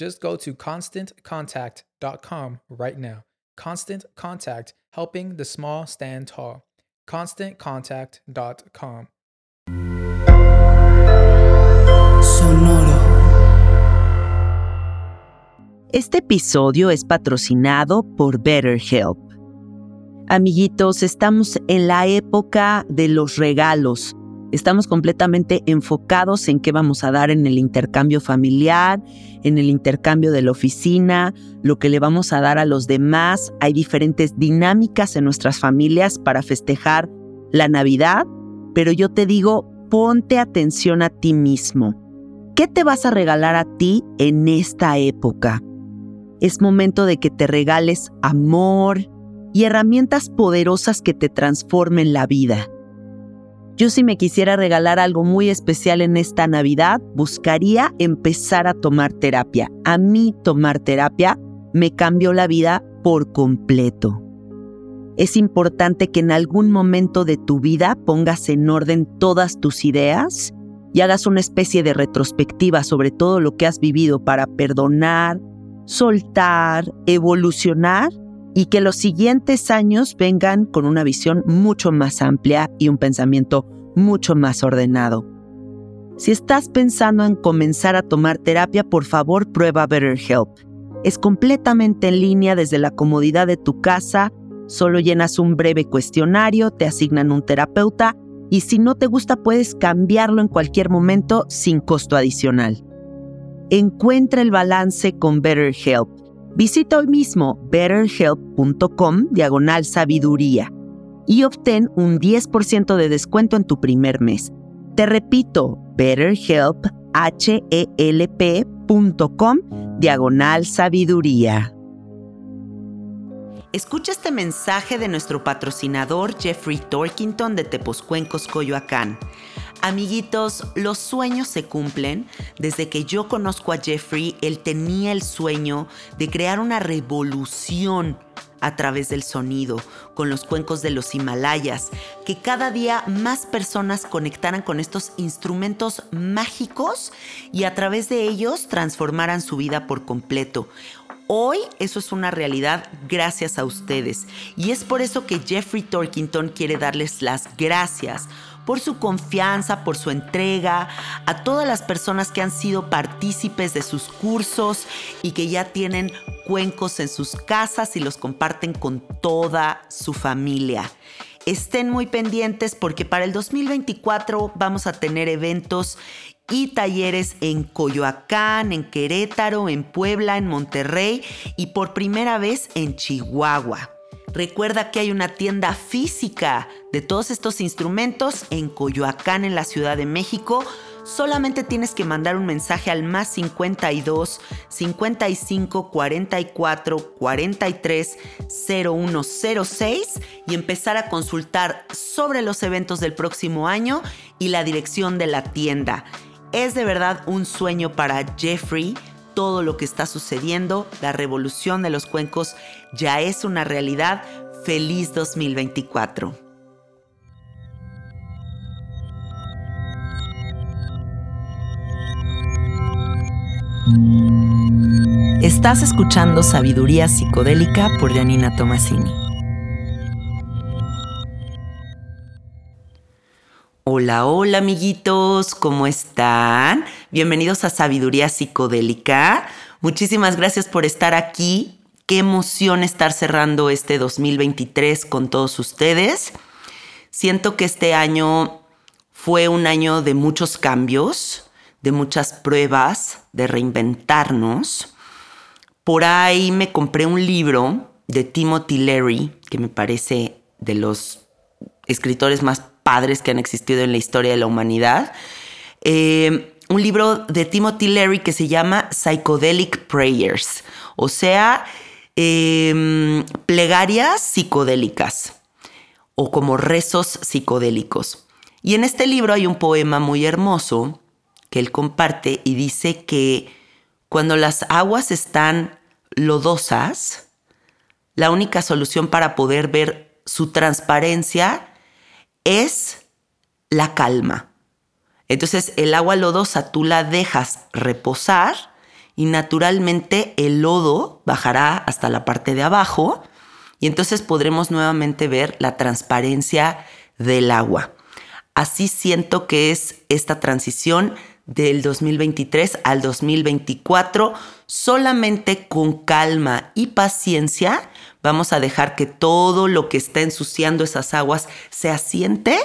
Just go to constantcontact.com right now. Constant Contact, helping the small stand tall. ConstantContact.com. Sonoro. Este episodio es patrocinado por BetterHelp. Amiguitos, estamos en la época de los regalos Estamos completamente enfocados en qué vamos a dar en el intercambio familiar, en el intercambio de la oficina, lo que le vamos a dar a los demás. Hay diferentes dinámicas en nuestras familias para festejar la Navidad, pero yo te digo, ponte atención a ti mismo. ¿Qué te vas a regalar a ti en esta época? Es momento de que te regales amor y herramientas poderosas que te transformen la vida. Yo si me quisiera regalar algo muy especial en esta Navidad, buscaría empezar a tomar terapia. A mí tomar terapia me cambió la vida por completo. Es importante que en algún momento de tu vida pongas en orden todas tus ideas y hagas una especie de retrospectiva sobre todo lo que has vivido para perdonar, soltar, evolucionar y que los siguientes años vengan con una visión mucho más amplia y un pensamiento mucho más ordenado. Si estás pensando en comenzar a tomar terapia, por favor prueba BetterHelp. Es completamente en línea desde la comodidad de tu casa, solo llenas un breve cuestionario, te asignan un terapeuta y si no te gusta puedes cambiarlo en cualquier momento sin costo adicional. Encuentra el balance con BetterHelp Visita hoy mismo betterhelp.com diagonal sabiduría y obtén un 10% de descuento en tu primer mes. Te repito, betterhelp.com diagonal sabiduría. Escucha este mensaje de nuestro patrocinador Jeffrey Torkington de Tepozcuencos, Coyoacán. Amiguitos, los sueños se cumplen. Desde que yo conozco a Jeffrey, él tenía el sueño de crear una revolución a través del sonido, con los cuencos de los Himalayas, que cada día más personas conectaran con estos instrumentos mágicos y a través de ellos transformaran su vida por completo. Hoy eso es una realidad gracias a ustedes y es por eso que Jeffrey Torkington quiere darles las gracias por su confianza, por su entrega, a todas las personas que han sido partícipes de sus cursos y que ya tienen cuencos en sus casas y los comparten con toda su familia. Estén muy pendientes porque para el 2024 vamos a tener eventos y talleres en Coyoacán, en Querétaro, en Puebla, en Monterrey y por primera vez en Chihuahua. Recuerda que hay una tienda física de todos estos instrumentos en Coyoacán, en la Ciudad de México. Solamente tienes que mandar un mensaje al más 52 55 44 43 0106 y empezar a consultar sobre los eventos del próximo año y la dirección de la tienda. Es de verdad un sueño para Jeffrey todo lo que está sucediendo, la revolución de los cuencos ya es una realidad. Feliz 2024. Estás escuchando Sabiduría Psicodélica por Janina Tomasini. Hola, hola amiguitos, ¿cómo están? Bienvenidos a Sabiduría Psicodélica. Muchísimas gracias por estar aquí. Qué emoción estar cerrando este 2023 con todos ustedes. Siento que este año fue un año de muchos cambios, de muchas pruebas, de reinventarnos. Por ahí me compré un libro de Timothy Leary, que me parece de los escritores más padres que han existido en la historia de la humanidad. Eh, un libro de Timothy Leary que se llama Psychedelic Prayers, o sea, em, plegarias psicodélicas o como rezos psicodélicos. Y en este libro hay un poema muy hermoso que él comparte y dice que cuando las aguas están lodosas, la única solución para poder ver su transparencia es la calma. Entonces el agua lodosa tú la dejas reposar y naturalmente el lodo bajará hasta la parte de abajo y entonces podremos nuevamente ver la transparencia del agua. Así siento que es esta transición del 2023 al 2024, solamente con calma y paciencia vamos a dejar que todo lo que está ensuciando esas aguas se asiente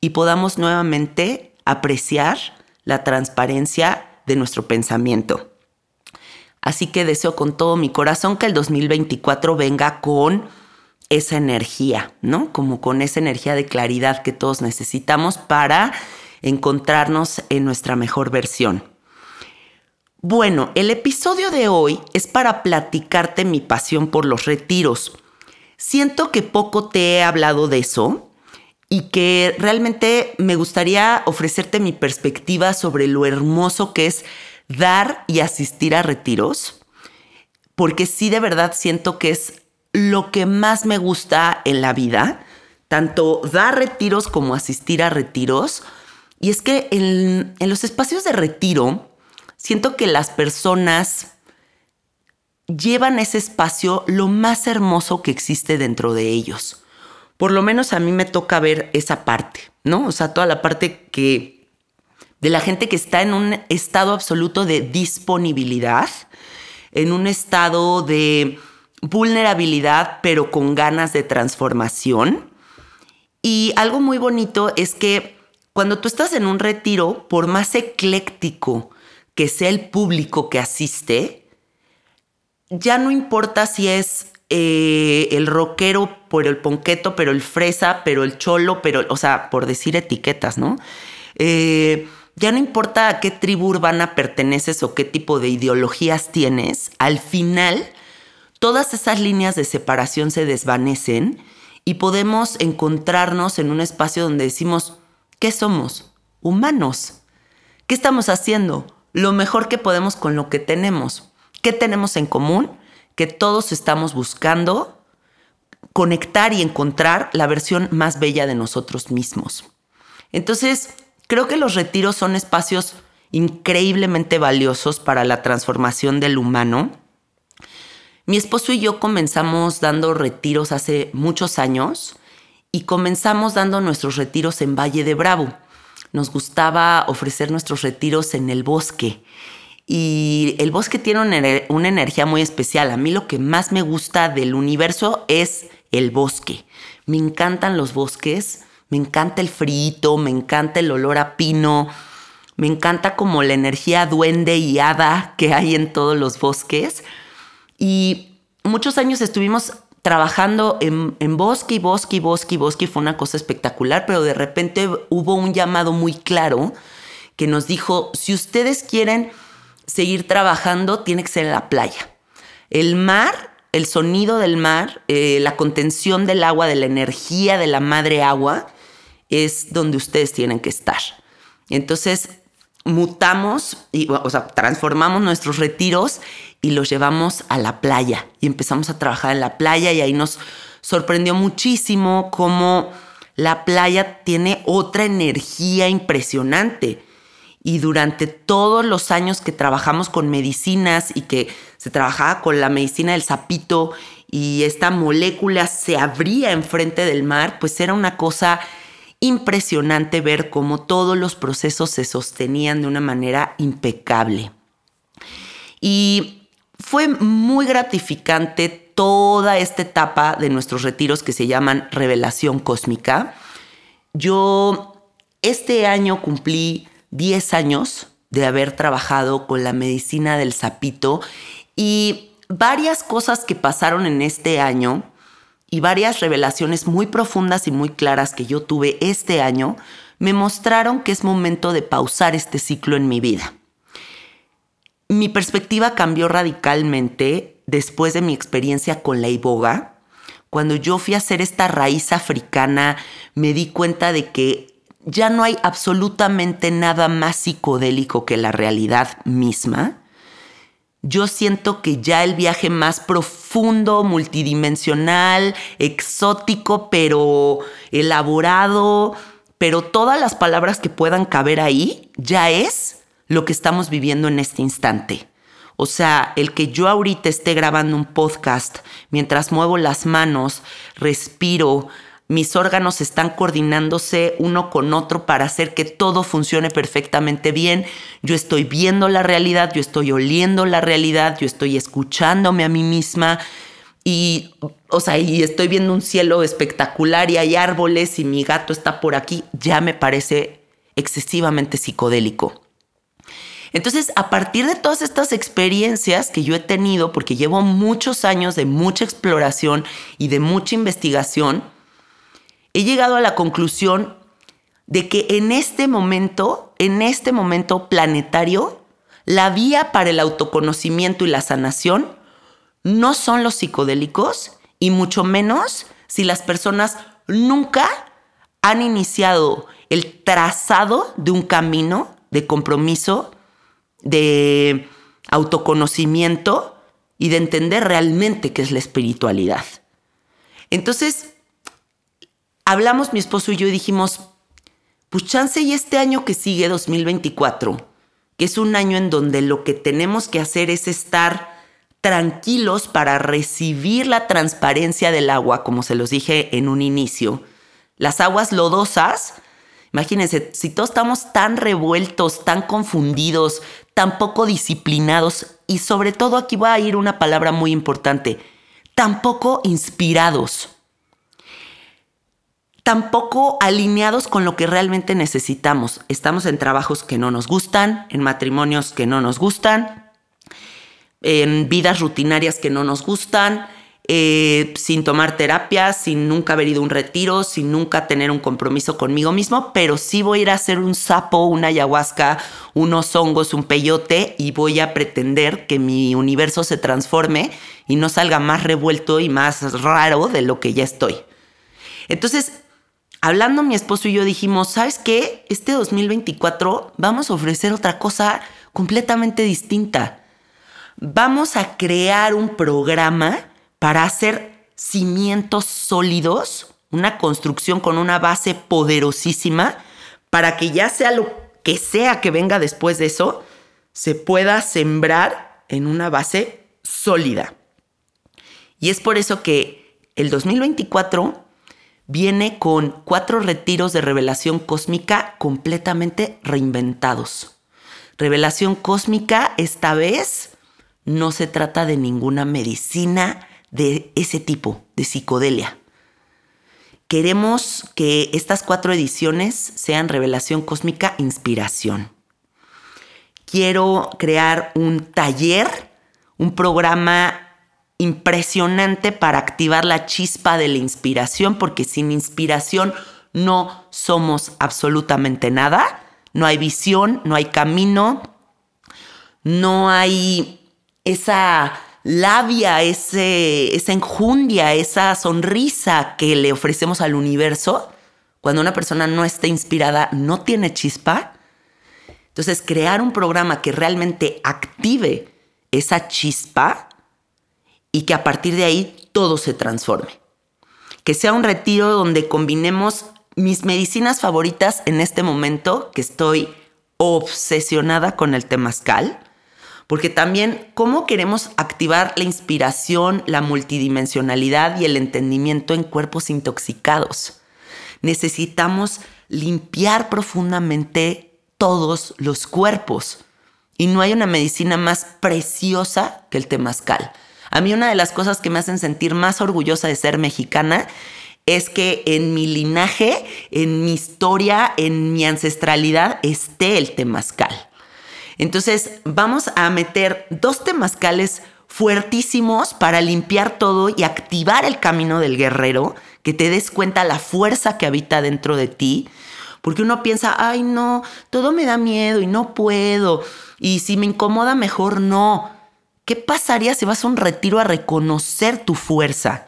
y podamos nuevamente apreciar la transparencia de nuestro pensamiento. Así que deseo con todo mi corazón que el 2024 venga con esa energía, ¿no? Como con esa energía de claridad que todos necesitamos para encontrarnos en nuestra mejor versión. Bueno, el episodio de hoy es para platicarte mi pasión por los retiros. Siento que poco te he hablado de eso y que realmente me gustaría ofrecerte mi perspectiva sobre lo hermoso que es dar y asistir a retiros, porque sí de verdad siento que es lo que más me gusta en la vida, tanto dar retiros como asistir a retiros. Y es que en, los espacios de retiro, siento que las personas llevan ese espacio lo más hermoso que existe dentro de ellos. Por lo menos a mí me toca ver esa parte, ¿no? O sea, toda la parte que de la gente que está en un estado absoluto de disponibilidad, en un estado de vulnerabilidad, pero con ganas de transformación. Y algo muy bonito es que cuando tú estás en un retiro, por más ecléctico que sea el público que asiste, ya no importa si es eh, el rockero por el ponqueto, pero el fresa, pero el cholo, pero, o sea, por decir etiquetas, ¿no? Eh, ya no importa a qué tribu urbana perteneces o qué tipo de ideologías tienes, al final todas esas líneas de separación se desvanecen y podemos encontrarnos en un espacio donde decimos, ¿qué somos? Humanos. ¿Qué estamos haciendo? Lo mejor que podemos con lo que tenemos. ¿Qué tenemos en común? Que todos estamos buscando conectar y encontrar la versión más bella de nosotros mismos. Entonces, creo que los retiros son espacios increíblemente valiosos para la transformación del humano. Mi esposo y yo comenzamos dando retiros hace muchos años y comenzamos dando nuestros retiros en Valle de Bravo nos gustaba ofrecer nuestros retiros en el bosque. Y el bosque tiene una, energía muy especial. A mí lo que más me gusta del universo es el bosque. Me encantan los bosques, me encanta el frío, me encanta el olor a pino, Me encanta como la energía duende y hada que hay en todos los bosques. Y muchos años estuvimos trabajando en, bosque y bosque y bosque y bosque. Fue una cosa espectacular, pero de repente hubo un llamado muy claro que nos dijo, si ustedes quieren seguir trabajando, tiene que ser en la playa. El mar, el sonido del mar, eh, la contención del agua, de la energía de la madre agua, es donde ustedes tienen que estar. Entonces, mutamos, y, o sea, transformamos nuestros retiros y los llevamos a la playa y empezamos a trabajar en la playa y ahí nos sorprendió muchísimo cómo la playa tiene otra energía impresionante. Y durante todos los años que trabajamos con medicinas y que se trabajaba con la medicina del sapito y esta molécula se abría enfrente del mar, pues era una cosa impresionante ver cómo todos los procesos se sostenían de una manera impecable. Y fue muy gratificante toda esta etapa de nuestros retiros que se llaman Revelación Cósmica. Yo este año cumplí 10 años de haber trabajado con la medicina del sapito y varias cosas que pasaron en este año y varias revelaciones muy profundas y muy claras que yo tuve este año me mostraron que es momento de pausar este ciclo en mi vida mi perspectiva cambió radicalmente después de mi experiencia con la iboga. Cuando yo fui a hacer esta raíz africana, me di cuenta de que ya no hay absolutamente nada más psicodélico que la realidad misma. Yo siento que ya el viaje más profundo, multidimensional, exótico, pero elaborado, pero todas las palabras que puedan caber ahí, ya es lo que estamos viviendo en este instante. O sea, el que yo ahorita esté grabando un podcast mientras muevo las manos, respiro, mis órganos están coordinándose uno con otro para hacer que todo funcione perfectamente bien. Yo estoy viendo la realidad, yo estoy oliendo la realidad, yo estoy escuchándome a mí misma y, o sea, y estoy viendo un cielo espectacular y hay árboles y mi gato está por aquí. Ya me parece excesivamente psicodélico. Entonces, a partir de todas estas experiencias que yo he tenido, porque llevo muchos años de mucha exploración y de mucha investigación, he llegado a la conclusión de que en este momento, en este momento planetario, la vía para el autoconocimiento y la sanación no son los psicodélicos y mucho menos si las personas nunca han iniciado el trazado de un camino de compromiso de autoconocimiento y de entender realmente qué es la espiritualidad. Entonces, hablamos mi esposo y yo y dijimos, pues chance y este año que sigue, 2024, que es un año en donde lo que tenemos que hacer es estar tranquilos para recibir la transparencia del agua, como se los dije en un inicio. Las aguas lodosas Imagínense, si todos estamos tan revueltos, tan confundidos, tan poco disciplinados y sobre todo aquí va a ir una palabra muy importante, tampoco inspirados, tampoco alineados con lo que realmente necesitamos. Estamos en trabajos que no nos gustan, en matrimonios que no nos gustan, en vidas rutinarias que no nos gustan, eh, sin tomar terapia, sin nunca haber ido a un retiro, sin nunca tener un compromiso conmigo mismo, pero sí voy a ir a hacer un sapo, una ayahuasca, unos hongos, un peyote y voy a pretender que mi universo se transforme y no salga más revuelto y más raro de lo que ya estoy. Entonces, hablando mi esposo y yo dijimos, ¿sabes qué? Este 2024 vamos a ofrecer otra cosa completamente distinta. Vamos a crear un programa para hacer cimientos sólidos, una construcción con una base poderosísima, para que ya sea lo que sea que venga después de eso, se pueda sembrar en una base sólida. Y es por eso que el 2024 viene con cuatro retiros de revelación cósmica completamente reinventados. Revelación cósmica esta vez no se trata de ninguna medicina de ese tipo, de psicodelia. Queremos que estas cuatro ediciones sean revelación cósmica inspiración. quiero crear un taller, un programa impresionante para activar la chispa de la inspiración, porque sin inspiración no somos absolutamente nada. No hay visión, no hay camino, no hay esa labia, ese, esa enjundia, esa sonrisa que le ofrecemos al universo. Cuando una persona no está inspirada, no tiene chispa. Entonces, crear un programa que realmente active esa chispa y que a partir de ahí todo se transforme. Que sea un retiro donde combinemos mis medicinas favoritas en este momento, que estoy obsesionada con el temazcal, porque también cómo queremos activar la inspiración, la multidimensionalidad y el entendimiento en cuerpos intoxicados. Necesitamos limpiar profundamente todos los cuerpos. Y no hay una medicina más preciosa que el temazcal. A mí una de las cosas que me hacen sentir más orgullosa de ser mexicana es que en mi linaje, en mi historia, en mi ancestralidad esté el temazcal. Entonces vamos a meter dos temazcales fuertísimos para limpiar todo y activar el camino del guerrero, que te des cuenta la fuerza que habita dentro de ti, porque uno piensa, ay no, todo me da miedo y no puedo, y si me incomoda mejor no. ¿Qué pasaría si vas a un retiro a reconocer tu fuerza?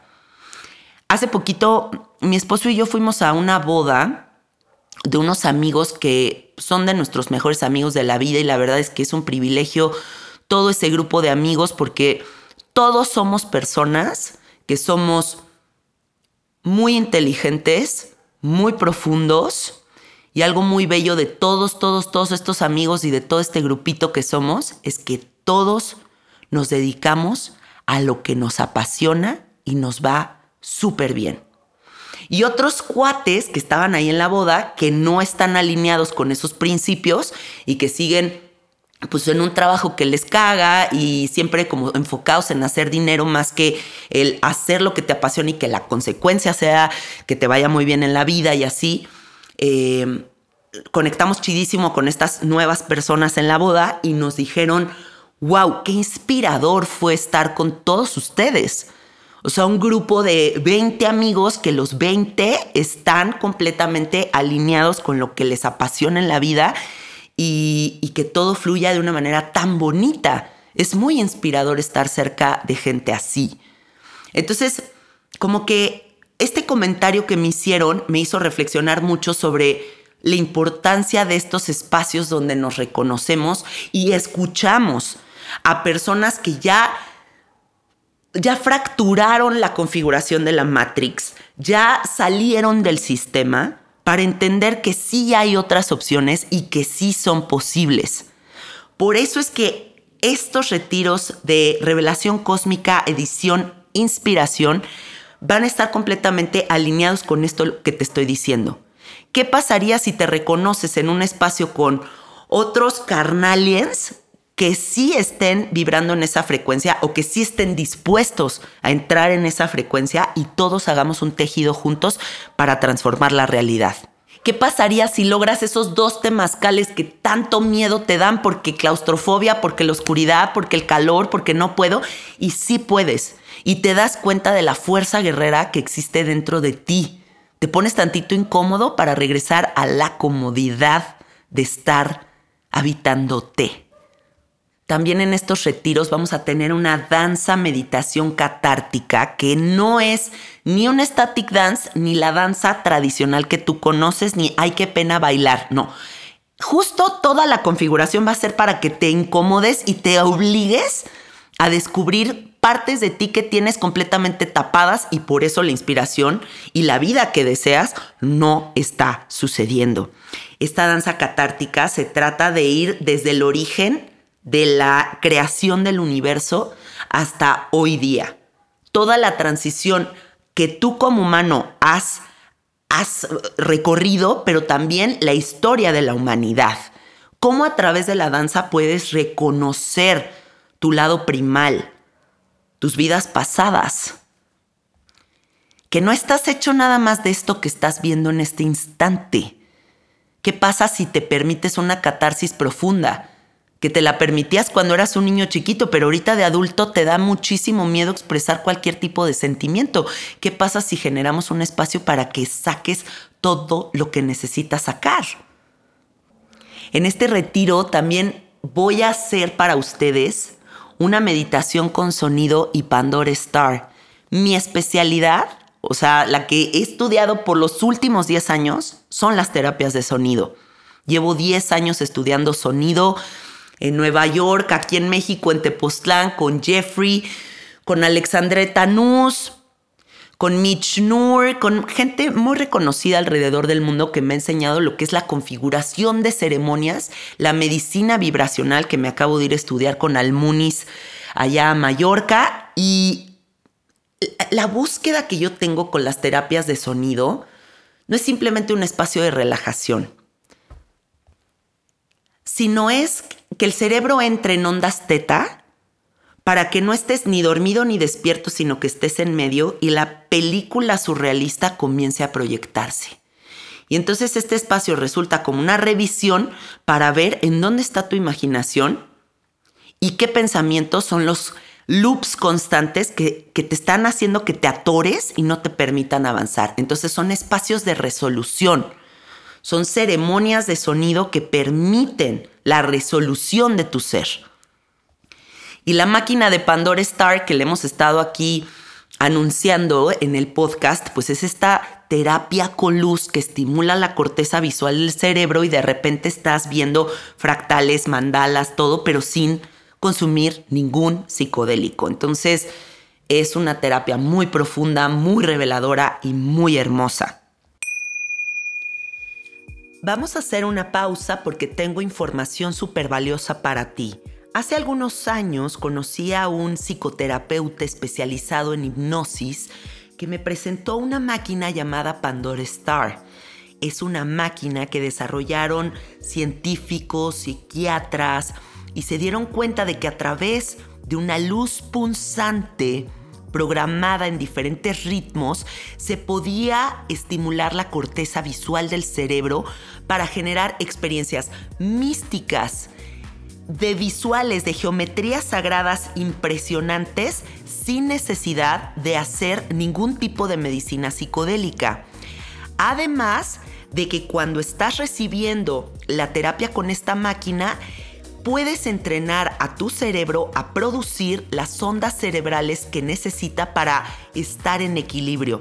Hace poquito mi esposo y yo fuimos a una boda de unos amigos que son de nuestros mejores amigos de la vida y la verdad es que es un privilegio todo ese grupo de amigos porque todos somos personas que somos muy inteligentes, muy profundos y algo muy bello de todos, todos, todos estos amigos y de todo este grupito que somos es que todos nos dedicamos a lo que nos apasiona y nos va súper bien. Y otros cuates que estaban ahí en la boda que no están alineados con esos principios y que siguen pues en un trabajo que les caga y siempre como enfocados en hacer dinero más que el hacer lo que te apasiona y que la consecuencia sea que te vaya muy bien en la vida y así. Eh, conectamos chidísimo con estas nuevas personas en la boda y nos dijeron, wow, qué inspirador fue estar con todos ustedes. O sea, un grupo de 20 amigos que los 20 están completamente alineados con lo que les apasiona en la vida y, que todo fluya de una manera tan bonita. Es muy inspirador estar cerca de gente así. Entonces, como que este comentario que me hicieron me hizo reflexionar mucho sobre la importancia de estos espacios donde nos reconocemos y escuchamos a personas que ya, ya fracturaron la configuración de la Matrix, ya salieron del sistema para entender que sí hay otras opciones y que sí son posibles. Por eso es que estos retiros de revelación cósmica, edición, inspiración, van a estar completamente alineados con esto que te estoy diciendo. ¿Qué pasaría si te reconoces en un espacio con otros carnaliens que sí estén vibrando en esa frecuencia o que sí estén dispuestos a entrar en esa frecuencia y todos hagamos un tejido juntos para transformar la realidad. ¿Qué pasaría si logras esos dos temazcales que tanto miedo te dan porque claustrofobia, porque la oscuridad, porque el calor, porque no puedo? Y sí puedes. Y te das cuenta de la fuerza guerrera que existe dentro de ti. Te pones tantito incómodo para regresar a la comodidad de estar habitándote. También en estos retiros vamos a tener una danza meditación catártica que no es ni un static dance ni la danza tradicional que tú conoces ni hay que pena bailar, no. Justo toda la configuración va a ser para que te incomodes y te obligues a descubrir partes de ti que tienes completamente tapadas y por eso la inspiración y la vida que deseas no está sucediendo. Esta danza catártica se trata de ir desde el origen de la creación del universo hasta hoy día. Toda la transición que tú como humano has, has recorrido, pero también la historia de la humanidad. Cómo a través de la danza puedes reconocer tu lado primal, tus vidas pasadas. Que no estás hecho nada más de esto que estás viendo en este instante. ¿Qué pasa si te permites una catarsis profunda? Que te la permitías cuando eras un niño chiquito, pero ahorita de adulto te da muchísimo miedo expresar cualquier tipo de sentimiento. ¿Qué pasa si generamos un espacio para que saques todo lo que necesitas sacar? En este retiro también voy a hacer para ustedes una meditación con sonido y Pandora Star. Mi especialidad, o sea, la que he estudiado por los últimos 10 años, son las terapias de sonido. Llevo 10 años estudiando sonido, en Nueva York, aquí en México, en Tepoztlán, con Jeffrey, con Alexandre Tanús, con Mitch Noor, con gente muy reconocida alrededor del mundo que me ha enseñado lo que es la configuración de ceremonias, la medicina vibracional que me acabo de ir a estudiar con Almunis allá a Mallorca y la búsqueda que yo tengo con las terapias de sonido no es simplemente un espacio de relajación, sino es que el cerebro entre en ondas teta para que no estés ni dormido ni despierto, sino que estés en medio y la película surrealista comience a proyectarse. Y entonces este espacio resulta como una revisión para ver en dónde está tu imaginación y qué pensamientos son los loops constantes que, que, te están haciendo que te atores y no te permitan avanzar. Entonces son espacios de resolución, son ceremonias de sonido que permiten la resolución de tu ser. Y la máquina de Pandora Star que le hemos estado aquí anunciando en el podcast, pues es esta terapia con luz que estimula la corteza visual del cerebro y de repente estás viendo fractales, mandalas, todo, pero sin consumir ningún psicodélico. Entonces es una terapia muy profunda, muy reveladora y muy hermosa. Vamos a hacer una pausa porque tengo información súper valiosa para ti. Hace algunos años conocí a un psicoterapeuta especializado en hipnosis que me presentó una máquina llamada Pandora Star. Es una máquina que desarrollaron científicos, psiquiatras y se dieron cuenta de que a través de una luz punzante programada en diferentes ritmos, se podía estimular la corteza visual del cerebro para generar experiencias místicas, de visuales, de geometrías sagradas impresionantes sin necesidad de hacer ningún tipo de medicina psicodélica. Además de que cuando estás recibiendo la terapia con esta máquina, puedes entrenar a tu cerebro a producir las ondas cerebrales que necesita para estar en equilibrio.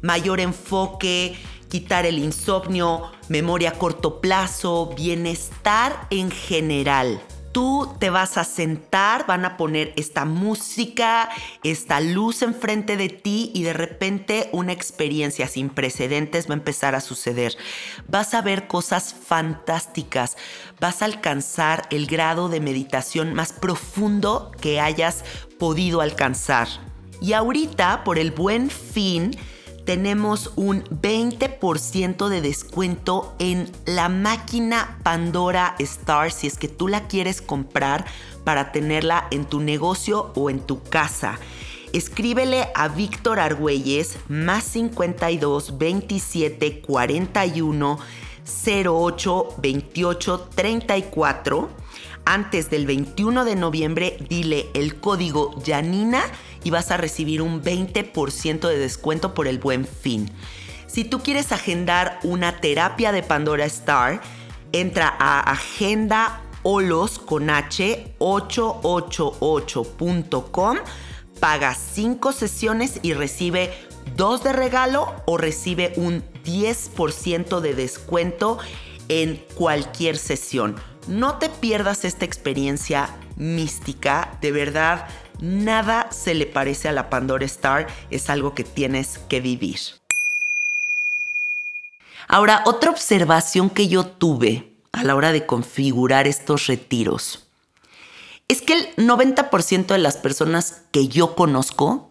Mayor enfoque, quitar el insomnio, memoria a corto plazo, bienestar en general tú te vas a sentar, van a poner esta música, esta luz enfrente de ti y de repente una experiencia sin precedentes va a empezar a suceder. Vas a ver cosas fantásticas, vas a alcanzar el grado de meditación más profundo que hayas podido alcanzar. Y ahorita, por el buen fin, tenemos un 20% de descuento en la máquina Pandora Star si es que tú la quieres comprar para tenerla en tu negocio o en tu casa. Escríbele a Víctor Argüelles más 52 27 41 08 28 34 antes del 21 de noviembre dile el código Janina y vas a recibir un 20% de descuento por el buen fin. Si tú quieres agendar una terapia de Pandora Star, entra a Agenda Olos con H 888.com, paga 5 sesiones y recibe 2 de regalo o recibe un 10% de descuento en cualquier sesión. No te pierdas esta experiencia mística, de verdad, nada se le parece a la Pandora Star, es algo que tienes que vivir. Ahora, otra observación que yo tuve a la hora de configurar estos retiros es que el 90% de las personas que yo conozco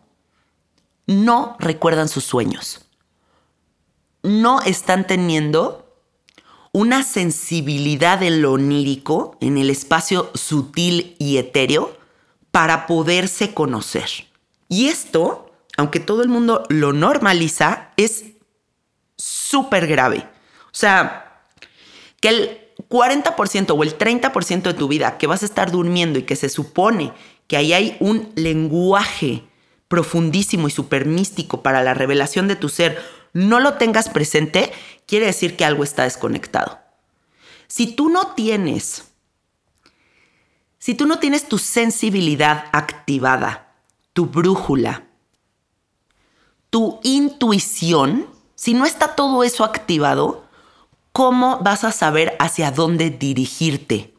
no recuerdan sus sueños. No están teniendo una sensibilidad en lo onírico, en el espacio sutil y etéreo, para poderse conocer. Y esto, aunque todo el mundo lo normaliza, es súper grave. O sea, que el 40% o el 30% de tu vida que vas a estar durmiendo y que se supone que ahí hay un lenguaje profundísimo y súper místico para la revelación de tu ser, no lo tengas presente, quiere decir que algo está desconectado. Si tú no tienes, si tú no tienes tu sensibilidad activada, tu brújula, tu intuición, si no está todo eso activado, ¿cómo vas a saber hacia dónde dirigirte?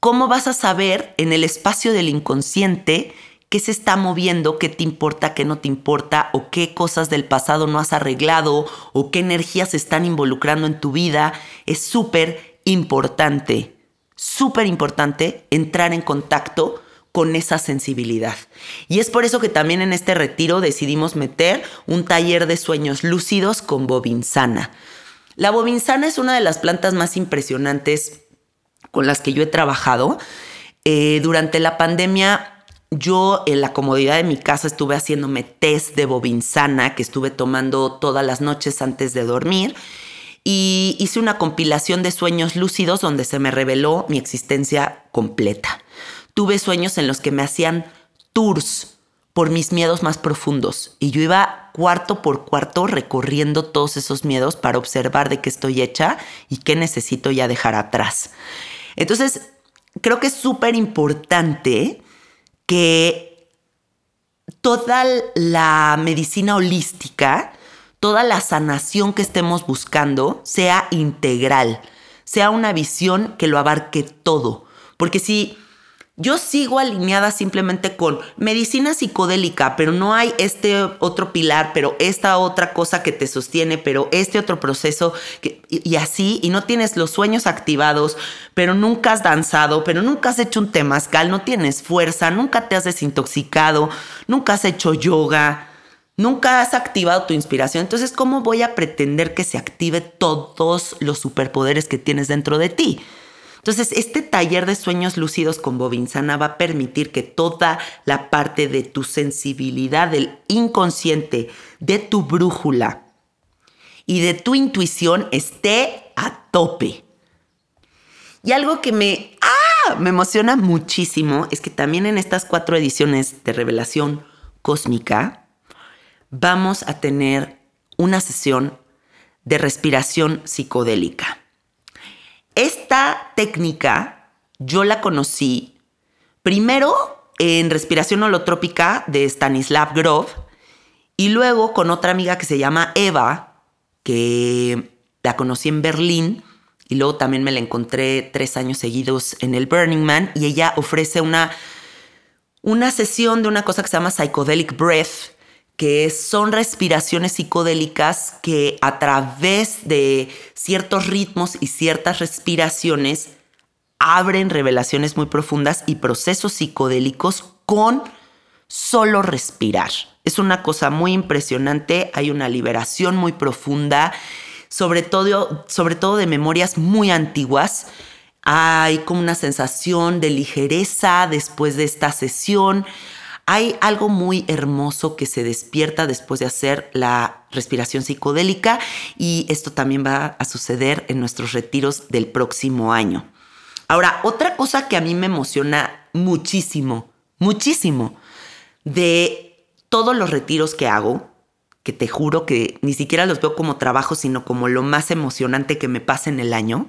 ¿Cómo vas a saber en el espacio del inconsciente qué se está moviendo, qué te importa, qué no te importa, o qué cosas del pasado no has arreglado, o qué energías están involucrando en tu vida? Es súper importante, súper importante entrar en contacto con esa sensibilidad. Y es por eso que también en este retiro decidimos meter un taller de sueños lúcidos con bobinsana. La bobinsana es una de las plantas más impresionantes con las que yo he trabajado. Eh, durante la pandemia, yo en la comodidad de mi casa estuve haciéndome test de bobinsana que estuve tomando todas las noches antes de dormir y hice una compilación de sueños lúcidos donde se me reveló mi existencia completa. Tuve sueños en los que me hacían tours por mis miedos más profundos y yo iba cuarto por cuarto recorriendo todos esos miedos para observar de qué estoy hecha y qué necesito ya dejar atrás. Entonces, creo que es súper importante que toda la medicina holística, toda la sanación que estemos buscando sea integral, sea una visión que lo abarque todo. Porque si yo sigo alineada simplemente con medicina psicodélica, pero no hay este otro pilar, pero esta otra cosa que te sostiene, pero este otro proceso, y, así, y no tienes los sueños activados, pero nunca has danzado, pero nunca has hecho un temazcal, no tienes fuerza, nunca te has desintoxicado, nunca has hecho yoga, nunca has activado tu inspiración. Entonces, ¿cómo voy a pretender que se active todos los superpoderes que tienes dentro de ti? Entonces, este taller de sueños lúcidos con Bobinsana va a permitir que toda la parte de tu sensibilidad, del inconsciente, de tu brújula y de tu intuición esté a tope. Y algo que me, ¡ah! me emociona muchísimo es que también en estas cuatro ediciones de Revelación Cósmica vamos a tener una sesión de respiración psicodélica. Esta técnica yo la conocí primero en respiración holotrópica de Stanislav Grof y luego con otra amiga que se llama Eva, que la conocí en Berlín y luego también me la encontré tres años seguidos en el Burning Man y ella ofrece una, una sesión de una cosa que se llama Psychedelic Breath, que son respiraciones psicodélicas que a través de ciertos ritmos y ciertas respiraciones abren revelaciones muy profundas y procesos psicodélicos con solo respirar. Es una cosa muy impresionante, hay una liberación muy profunda, sobre todo, sobre todo de memorias muy antiguas. Hay como una sensación de ligereza después de esta sesión hay algo muy hermoso que se despierta después de hacer la respiración psicodélica y esto también va a suceder en nuestros retiros del próximo año. Ahora, otra cosa que a mí me emociona muchísimo, muchísimo de todos los retiros que hago, que te juro que ni siquiera los veo como trabajo, sino como lo más emocionante que me pasa en el año,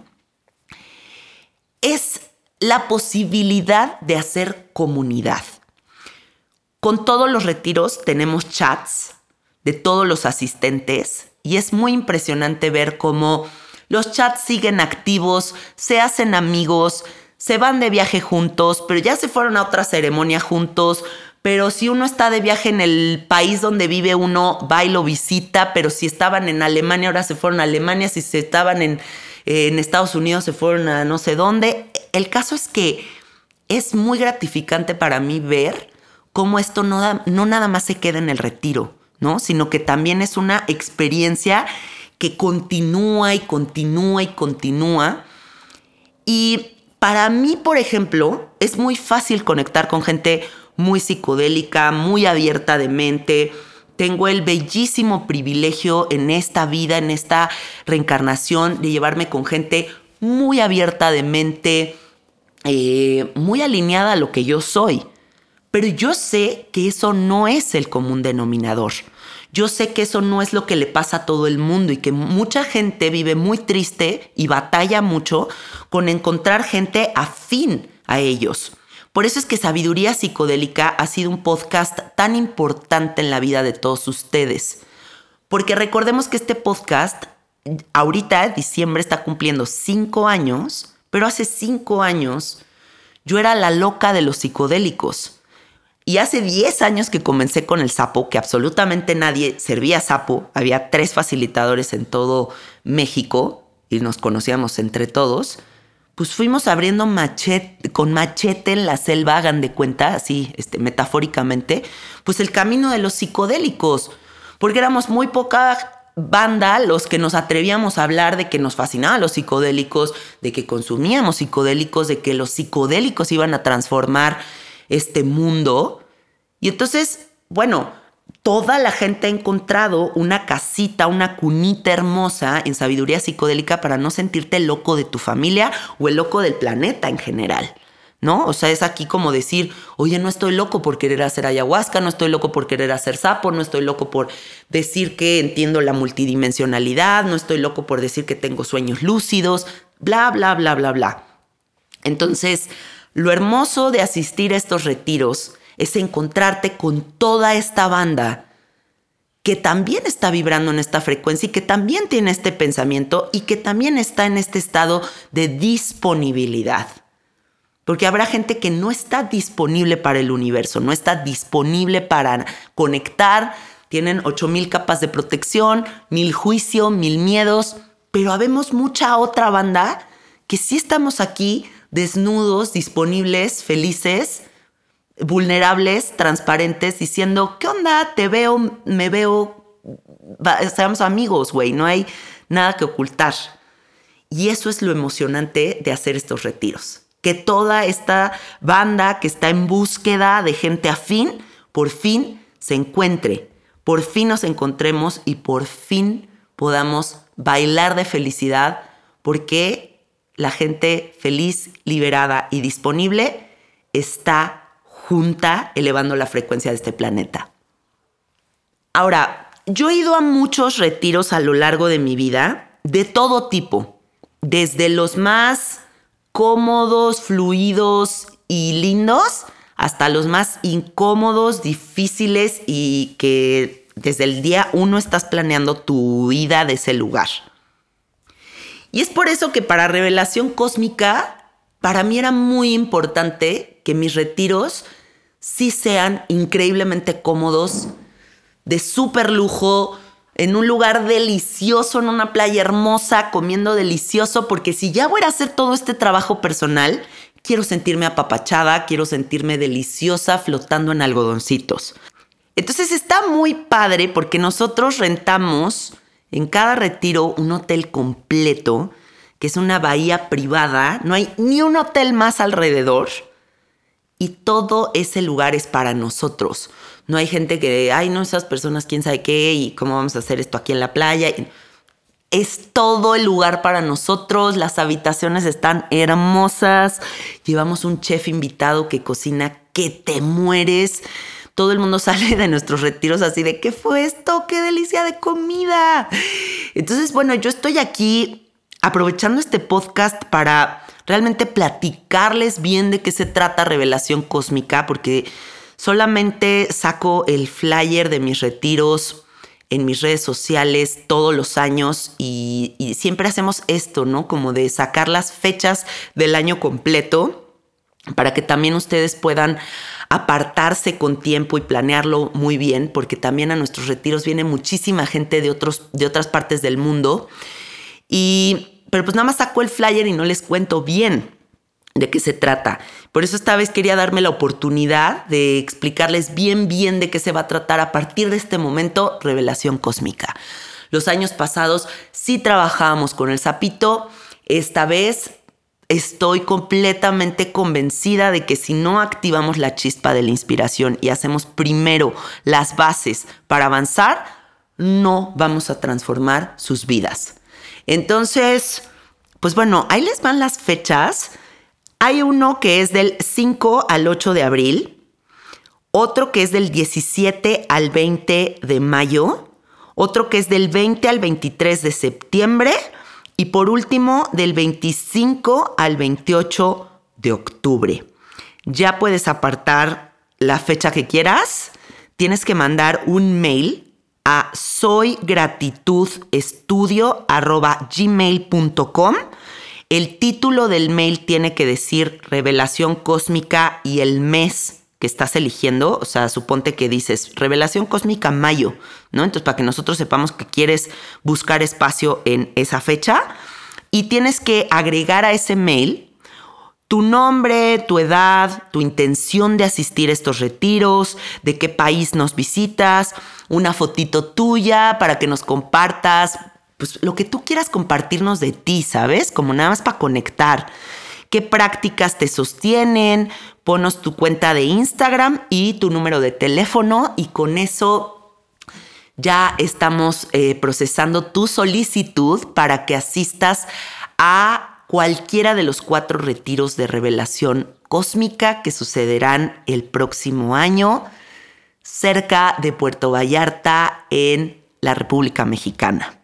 es la posibilidad de hacer comunidad. Con todos los retiros tenemos chats de todos los asistentes y es muy impresionante ver cómo los chats siguen activos, se hacen amigos, se van de viaje juntos, pero ya se fueron a otra ceremonia juntos. Pero si uno está de viaje en el país donde vive uno, va y lo visita, pero si estaban en Alemania, ahora se fueron a Alemania, si se estaban en, en Estados Unidos, se fueron a no sé dónde. El caso es que es muy gratificante para mí ver cómo esto no, no nada más se queda en el retiro, ¿no? Sino que también es una experiencia que continúa y continúa y continúa. Y para mí, por ejemplo, es muy fácil conectar con gente muy psicodélica, muy abierta de mente. Tengo el bellísimo privilegio en esta vida, en esta reencarnación, de llevarme con gente muy abierta de mente, eh, muy alineada a lo que yo soy. Pero yo sé que eso no es el común denominador. Yo sé que eso no es lo que le pasa a todo el mundo y que mucha gente vive muy triste y batalla mucho con encontrar gente afín a ellos. Por eso es que Sabiduría Psicodélica ha sido un podcast tan importante en la vida de todos ustedes. Porque recordemos que este podcast, ahorita, diciembre, está cumpliendo cinco años, pero hace cinco años yo era la loca de los psicodélicos. Y hace 10 años que comencé con el sapo, que absolutamente nadie servía sapo, había tres facilitadores en todo México y nos conocíamos entre todos, pues fuimos abriendo machete, con machete en la selva, hagan de cuenta, así este, metafóricamente, pues el camino de los psicodélicos, porque éramos muy poca banda los que nos atrevíamos a hablar de que nos fascinaban los psicodélicos, de que consumíamos psicodélicos, de que los psicodélicos iban a transformar este mundo. Y entonces, bueno, toda la gente ha encontrado una casita, una cunita hermosa en sabiduría psicodélica para no sentirte loco de tu familia o el loco del planeta en general. ¿No? O sea, es aquí como decir, oye, no estoy loco por querer hacer ayahuasca, no estoy loco por querer hacer sapo, no estoy loco por decir que entiendo la multidimensionalidad, no estoy loco por decir que tengo sueños lúcidos, bla, bla, bla, bla, bla. Entonces, lo hermoso de asistir a estos retiros es encontrarte con toda esta banda que también está vibrando en esta frecuencia y que también tiene este pensamiento y que también está en este estado de disponibilidad. Porque habrá gente que no está disponible para el universo, no está disponible para conectar, tienen 8000 capas de protección, mil juicios, mil miedos, pero habemos mucha otra banda que sí estamos aquí desnudos, disponibles, felices, vulnerables, transparentes, diciendo, ¿qué onda? Te veo, me veo, seamos amigos, güey, no hay nada que ocultar. Y eso es lo emocionante de hacer estos retiros. Que toda esta banda que está en búsqueda de gente afín, por fin se encuentre, por fin nos encontremos y por fin podamos bailar de felicidad, porque la gente feliz, liberada y disponible está junta elevando la frecuencia de este planeta. Ahora, yo he ido a muchos retiros a lo largo de mi vida, de todo tipo, desde los más cómodos, fluidos y lindos, hasta los más incómodos, difíciles y que desde el día uno estás planeando tu ida de ese lugar. Y es por eso que para revelación cósmica, para mí era muy importante que mis retiros sí sean increíblemente cómodos, de súper lujo, en un lugar delicioso, en una playa hermosa, comiendo delicioso, porque si ya voy a hacer todo este trabajo personal, quiero sentirme apapachada, quiero sentirme deliciosa flotando en algodoncitos. Entonces está muy padre porque nosotros rentamos en cada retiro un hotel completo, que es una bahía privada, no hay ni un hotel más alrededor y todo ese lugar es para nosotros. No hay gente que, ay, no, esas personas, quién sabe qué, y cómo vamos a hacer esto aquí en la playa. Es todo el lugar para nosotros, las habitaciones están hermosas, llevamos un chef invitado que cocina que te mueres todo el mundo sale de nuestros retiros así de, ¿qué fue esto? ¡Qué delicia de comida! Entonces, bueno, yo estoy aquí aprovechando este podcast para realmente platicarles bien de qué se trata Revelación Cósmica, porque solamente saco el flyer de mis retiros en mis redes sociales todos los años y, y, siempre hacemos esto, ¿no? Como de sacar las fechas del año completo para que también ustedes puedan apartarse con tiempo y planearlo muy bien, porque también a nuestros retiros viene muchísima gente de, otros, de otras partes del mundo. Y, pero pues nada más saco el flyer y no les cuento bien de qué se trata. Por eso esta vez quería darme la oportunidad de explicarles bien, bien de qué se va a tratar a partir de este momento, revelación cósmica. Los años pasados sí trabajábamos con el sapito, esta vez estoy completamente convencida de que si no activamos la chispa de la inspiración y hacemos primero las bases para avanzar, no vamos a transformar sus vidas. Entonces, pues bueno, ahí les van las fechas. Hay uno que es del 5 al 8 de abril, otro que es del 17 al 20 de mayo, otro que es del 20 al 23 de septiembre y por último del 25 al 28 de octubre. Ya puedes apartar la fecha que quieras. Tienes que mandar un mail a soygratitudestudio.gmail.com. El título del mail tiene que decir revelación cósmica y el mes que estás eligiendo, o sea, suponte que dices revelación cósmica mayo, ¿no? Entonces, para que nosotros sepamos que quieres buscar espacio en esa fecha y tienes que agregar a ese mail tu nombre, tu edad, tu intención de asistir a estos retiros, de qué país nos visitas, una fotito tuya para que nos compartas, pues lo que tú quieras compartirnos de ti, ¿sabes? Como nada más para conectar. ¿Qué prácticas te sostienen? Ponos tu cuenta de Instagram y tu número de teléfono y con eso ya estamos eh, procesando tu solicitud para que asistas a cualquiera de los cuatro retiros de revelación cósmica que sucederán el próximo año cerca de Puerto Vallarta en la República Mexicana.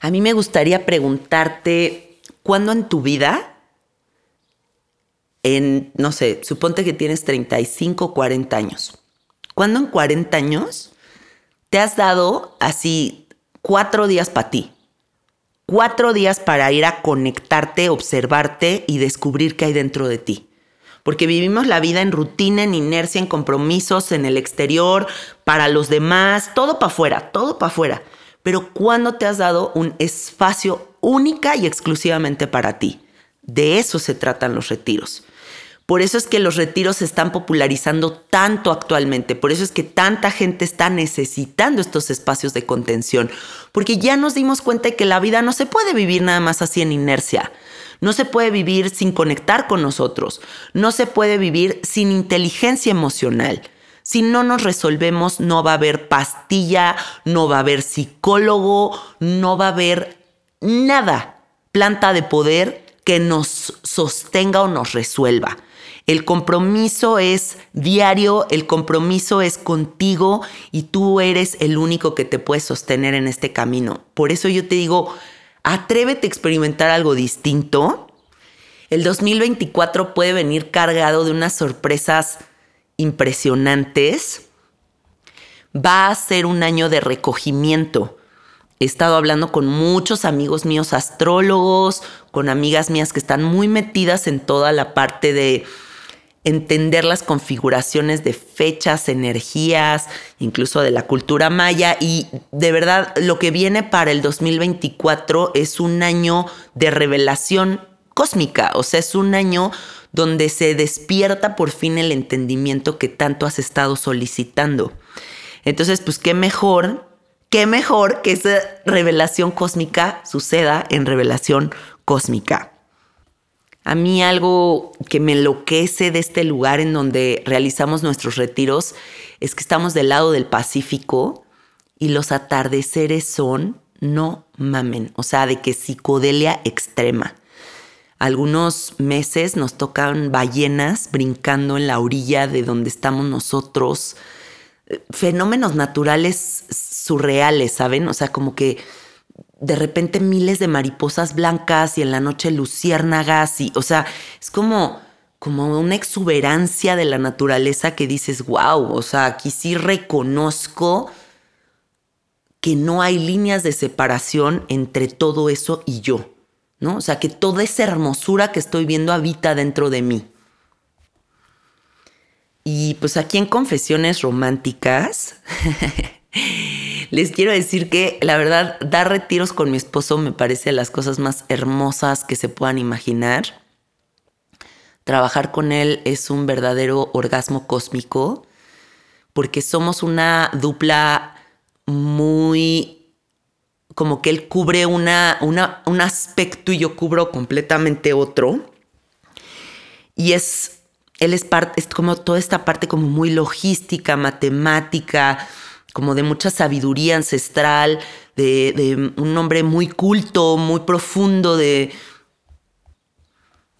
A mí me gustaría preguntarte, ¿cuándo en tu vida en, no sé, suponte que tienes 35, 40 años. ¿Cuándo en 40 años te has dado así cuatro días para ti? Cuatro días para ir a conectarte, observarte y descubrir qué hay dentro de ti. Porque vivimos la vida en rutina, en inercia, en compromisos, en el exterior, para los demás, todo para afuera, todo para afuera. Pero ¿cuándo te has dado un espacio única y exclusivamente para ti? De eso se tratan los retiros. Por eso es que los retiros se están popularizando tanto actualmente, por eso es que tanta gente está necesitando estos espacios de contención, porque ya nos dimos cuenta de que la vida no se puede vivir nada más así en inercia. No se puede vivir sin conectar con nosotros. No se puede vivir sin inteligencia emocional. Si no nos resolvemos, no va a haber pastilla, no va a haber psicólogo, no va a haber nada, planta de poder que nos sostenga o nos resuelva. El compromiso es diario, el compromiso es contigo y tú eres el único que te puede sostener en este camino. Por eso yo te digo, atrévete a experimentar algo distinto. El 2024 puede venir cargado de unas sorpresas impresionantes. Va a ser un año de recogimiento. He estado hablando con muchos amigos míos astrólogos, con amigas mías que están muy metidas en toda la parte de entender las configuraciones de fechas, energías, incluso de la cultura maya. Y de verdad, lo que viene para el 2024 es un año de revelación cósmica, o sea, es un año donde se despierta por fin el entendimiento que tanto has estado solicitando. Entonces, pues qué mejor, qué mejor que esa revelación cósmica suceda en revelación cósmica. A mí algo que me enloquece de este lugar en donde realizamos nuestros retiros es que estamos del lado del Pacífico y los atardeceres son, no mamen, o sea, de que psicodelia extrema. Algunos meses nos tocan ballenas brincando en la orilla de donde estamos nosotros. Fenómenos naturales surreales, ¿saben? O sea, como que de repente miles de mariposas blancas y en la noche luciérnagas y, o sea, es como, como una exuberancia de la naturaleza que dices, wow, o sea, aquí sí reconozco que no hay líneas de separación entre todo eso y yo, ¿no? O sea, que toda esa hermosura que estoy viendo habita dentro de mí. Y pues aquí en Confesiones Románticas Les quiero decir que la verdad, dar retiros con mi esposo me parece las cosas más hermosas que se puedan imaginar. Trabajar con él es un verdadero orgasmo cósmico porque somos una dupla muy como que él cubre una, un aspecto y yo cubro completamente otro. Y es, él es parte, es como toda esta parte como muy logística, matemática, como de mucha sabiduría ancestral, de, un hombre muy culto, muy profundo, de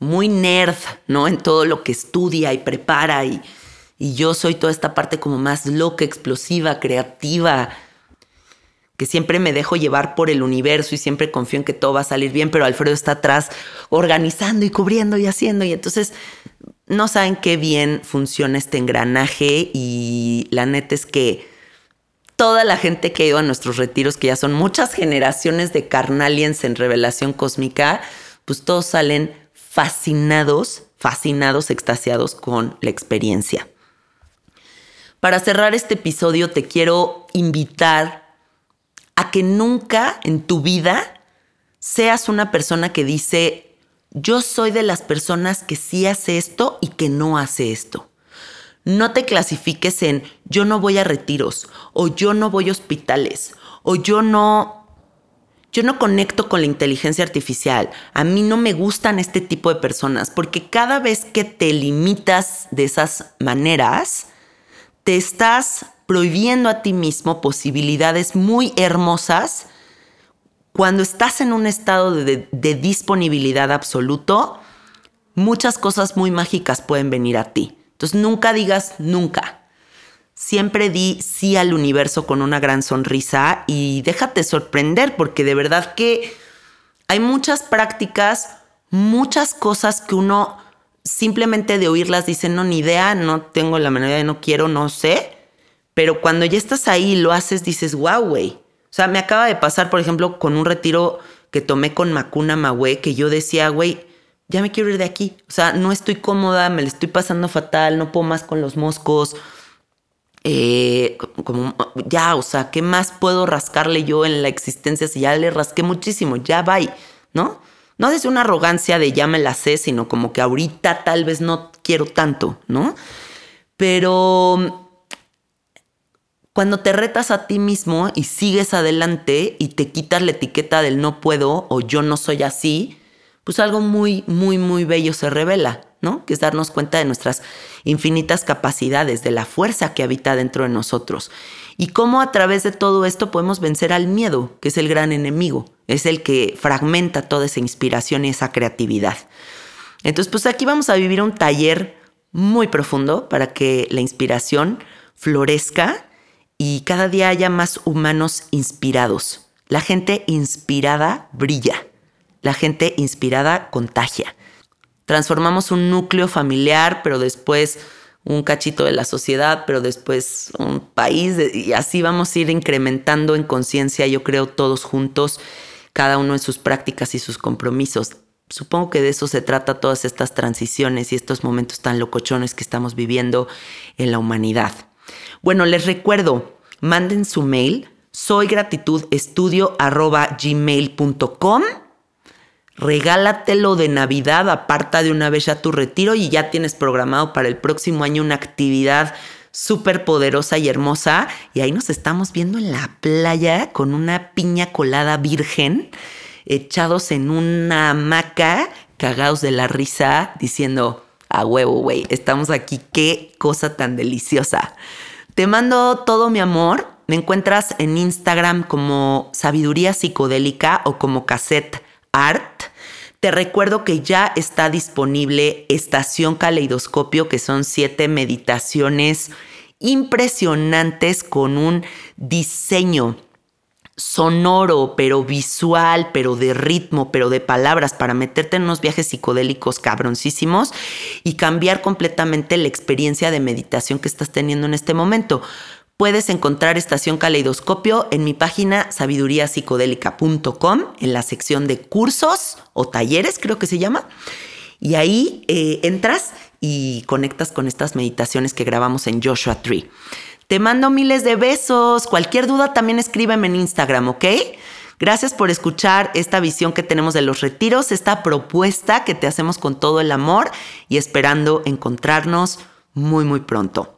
muy nerd, ¿no? En todo lo que estudia y prepara y, y yo soy toda esta parte como más loca, explosiva, creativa, que siempre me dejo llevar por el universo y siempre confío en que todo va a salir bien, pero Alfredo está atrás organizando y cubriendo y haciendo y entonces no saben qué bien funciona este engranaje y la neta es que toda la gente que ha ido a nuestros retiros, que ya son muchas generaciones de carnaliens en revelación cósmica, pues todos salen fascinados, fascinados, extasiados con la experiencia. Para cerrar este episodio te quiero invitar a que nunca en tu vida seas una persona que dice, yo soy de las personas que sí hace esto y que no hace esto. No te clasifiques en yo no voy a retiros o yo no voy a hospitales o yo no yo no conecto con la inteligencia artificial. A mí no me gustan este tipo de personas porque cada vez que te limitas de esas maneras, te estás prohibiendo a ti mismo posibilidades muy hermosas cuando estás en un estado de, de, disponibilidad absoluto, muchas cosas muy mágicas pueden venir a ti. Entonces nunca digas nunca. Siempre di sí al universo con una gran sonrisa y déjate sorprender porque de verdad que hay muchas prácticas, muchas cosas que uno simplemente de oírlas dice, no, ni idea, no tengo la menor idea, no quiero, no sé. Pero cuando ya estás ahí y lo haces, dices, wow, güey. O sea, me acaba de pasar, por ejemplo, con un retiro que tomé con Macuna Mahue, que yo decía, güey, ya me quiero ir de aquí. O sea, no estoy cómoda, me le estoy pasando fatal, no puedo más con los moscos. Eh, como ya, o sea, ¿qué más puedo rascarle yo en la existencia si ya le rasqué muchísimo? Ya va, ¿no? No desde una arrogancia de ya me la sé, sino como que ahorita tal vez no quiero tanto, ¿no? Pero cuando te retas a ti mismo y sigues adelante y te quitas la etiqueta del no puedo o yo no soy así, pues algo muy, muy, muy bello se revela, ¿no? Que es darnos cuenta de nuestras infinitas capacidades, de la fuerza que habita dentro de nosotros. Y cómo a través de todo esto podemos vencer al miedo, que es el gran enemigo, es el que fragmenta toda esa inspiración y esa creatividad. Entonces, pues aquí vamos a vivir un taller muy profundo para que la inspiración florezca y cada día haya más humanos inspirados. La gente inspirada brilla. La gente inspirada contagia. Transformamos un núcleo familiar, pero después un cachito de la sociedad, pero después un país, y así vamos a ir incrementando en conciencia, yo creo, todos juntos, cada uno en sus prácticas y sus compromisos. Supongo que de eso se trata todas estas transiciones y estos momentos tan locochones que estamos viviendo en la humanidad. Bueno, les recuerdo, manden su mail, soygratitudestudio.gmail.com regálatelo de Navidad, aparta de una vez ya tu retiro y ya tienes programado para el próximo año una actividad súper poderosa y hermosa. Y ahí nos estamos viendo en la playa con una piña colada virgen, echados en una hamaca, cagados de la risa, diciendo, a huevo, güey, estamos aquí, qué cosa tan deliciosa. Te mando todo mi amor. Me encuentras en Instagram como Sabiduría Psicodélica o como Cassette Art. Te recuerdo que ya está disponible Estación Caleidoscopio, que son siete meditaciones impresionantes con un diseño sonoro, pero visual, pero de ritmo, pero de palabras, para meterte en unos viajes psicodélicos cabroncísimos y cambiar completamente la experiencia de meditación que estás teniendo en este momento. Puedes encontrar Estación Caleidoscopio en mi página sabiduriapsicodélica.com en la sección de cursos o talleres, creo que se llama. Y ahí eh, entras y conectas con estas meditaciones que grabamos en Joshua Tree. Te mando miles de besos. Cualquier duda también escríbeme en Instagram, ¿ok? Gracias por escuchar esta visión que tenemos de los retiros, esta propuesta que te hacemos con todo el amor y esperando encontrarnos muy, muy pronto.